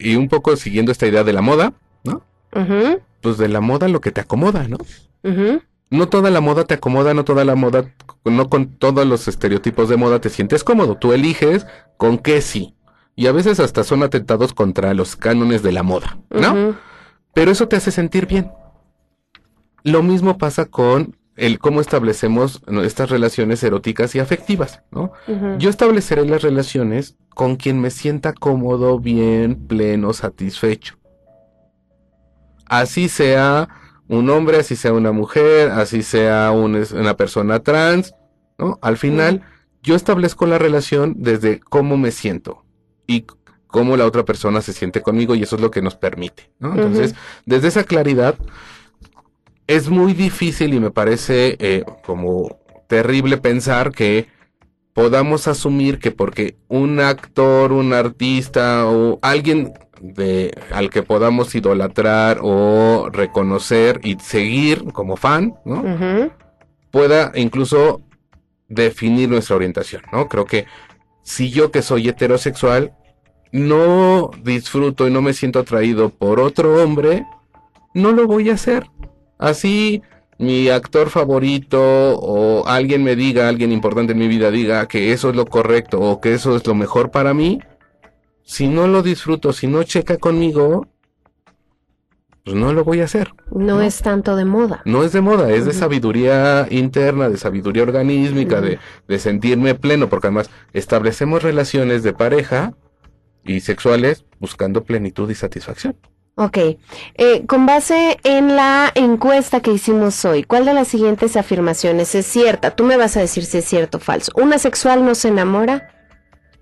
Speaker 5: y un poco siguiendo esta idea de la moda, ¿no?
Speaker 3: Ujú,
Speaker 5: Pues de la moda lo que te acomoda, ¿no?
Speaker 3: ujú.
Speaker 5: No toda la moda te acomoda, no toda la moda, no con todos los estereotipos de moda te sientes cómodo. Tú eliges con qué sí. Y a veces hasta son atentados contra los cánones de la moda, ¿no? Pero eso te hace sentir bien. Lo mismo pasa con el cómo establecemos estas relaciones eróticas y afectivas, ¿no? Yo estableceré las relaciones con quien me sienta cómodo, bien, pleno, satisfecho. Así sea un hombre, así sea una mujer, así sea un- una persona trans, ¿no? Al final, yo establezco la relación desde cómo me siento y cómo la otra persona se siente conmigo y eso es lo que nos permite, ¿no? Entonces, desde esa claridad, es muy difícil y me parece eh, como terrible pensar que podamos asumir que porque un actor, un artista o alguien de al que podamos idolatrar o reconocer y seguir como fan, ¿no? Pueda incluso definir nuestra orientación, ¿no? Creo que si yo que soy heterosexual no disfruto y no me siento atraído por otro hombre, no lo voy a hacer. Así mi actor favorito o alguien me diga, alguien importante en mi vida diga que eso es lo correcto o que eso es lo mejor para mí, si no lo disfruto, si no checa conmigo, pues no lo voy a hacer.
Speaker 3: No es tanto de moda.
Speaker 5: No es de moda, es de sabiduría interna, de sabiduría organísmica, de, de sentirme pleno, porque además establecemos relaciones de pareja y sexuales buscando plenitud y satisfacción.
Speaker 3: Ok, Eh, con base en la encuesta que hicimos hoy, ¿cuál de las siguientes afirmaciones es cierta? Tú me vas a decir si es cierto o falso. ¿Un asexual no se enamora?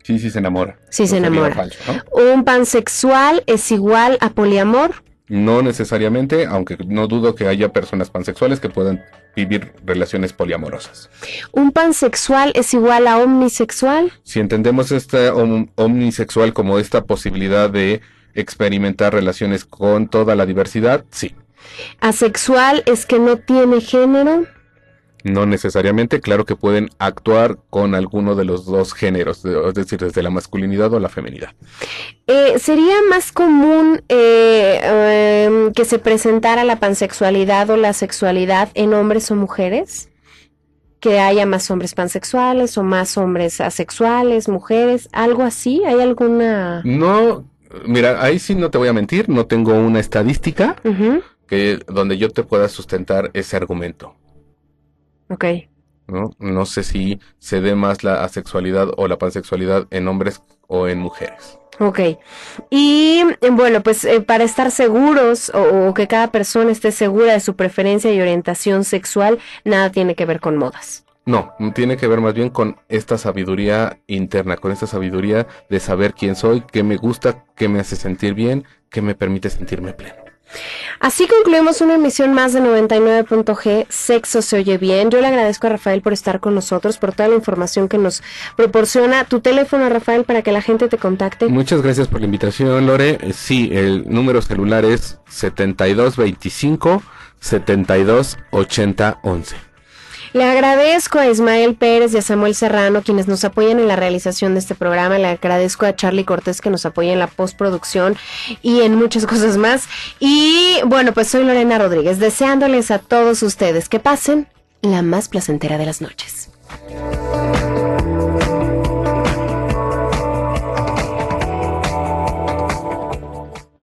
Speaker 5: Sí, sí se enamora.
Speaker 3: Sí se enamora.
Speaker 5: falso, ¿no?
Speaker 3: ¿Un pansexual es igual a poliamor?
Speaker 5: No necesariamente, aunque no dudo que haya personas pansexuales que puedan vivir relaciones poliamorosas.
Speaker 3: ¿Un pansexual es igual a omnisexual?
Speaker 5: Si entendemos esta om- omnisexual como esta posibilidad de experimentar relaciones con toda la diversidad, sí.
Speaker 3: ¿Asexual es que no tiene género?
Speaker 5: No necesariamente, claro que pueden actuar con alguno de los dos géneros, es decir, desde la masculinidad o la feminidad.
Speaker 3: Eh, ¿Sería más común eh, em, que se presentara la pansexualidad o la sexualidad en hombres o mujeres? ¿Que haya más hombres pansexuales o más hombres asexuales, mujeres? ¿Algo así? ¿Hay alguna...?
Speaker 5: No, mira, ahí sí no te voy a mentir, no tengo una estadística que donde yo te pueda sustentar ese argumento.
Speaker 3: Ok.
Speaker 5: ¿no? No sé si se dé más la asexualidad o la pansexualidad en hombres o en mujeres.
Speaker 3: Ok. Y eh, bueno, pues eh, para estar seguros o, o que cada persona esté segura de su preferencia y orientación sexual, nada tiene que ver con modas.
Speaker 5: No, tiene que ver más bien con esta sabiduría interna, con esta sabiduría de saber quién soy, qué me gusta, qué me hace sentir bien, qué me permite sentirme pleno.
Speaker 3: Así concluimos una emisión más de 99.g, Sexo se oye bien. Yo le agradezco a Rafael por estar con nosotros, por toda la información que nos proporciona. Tu teléfono, Rafael, para que la gente te contacte.
Speaker 5: Muchas gracias por la invitación, Lore. Eh, Sí, el número celular es 7225 728011.
Speaker 3: Le agradezco a Ismael Pérez y a Samuel Serrano, quienes nos apoyan en la realización de este programa. Le agradezco a Charlie Cortés, que nos apoya en la postproducción y en muchas cosas más. Y bueno, pues soy Lorena Rodríguez, deseándoles a todos ustedes que pasen la más placentera de las noches.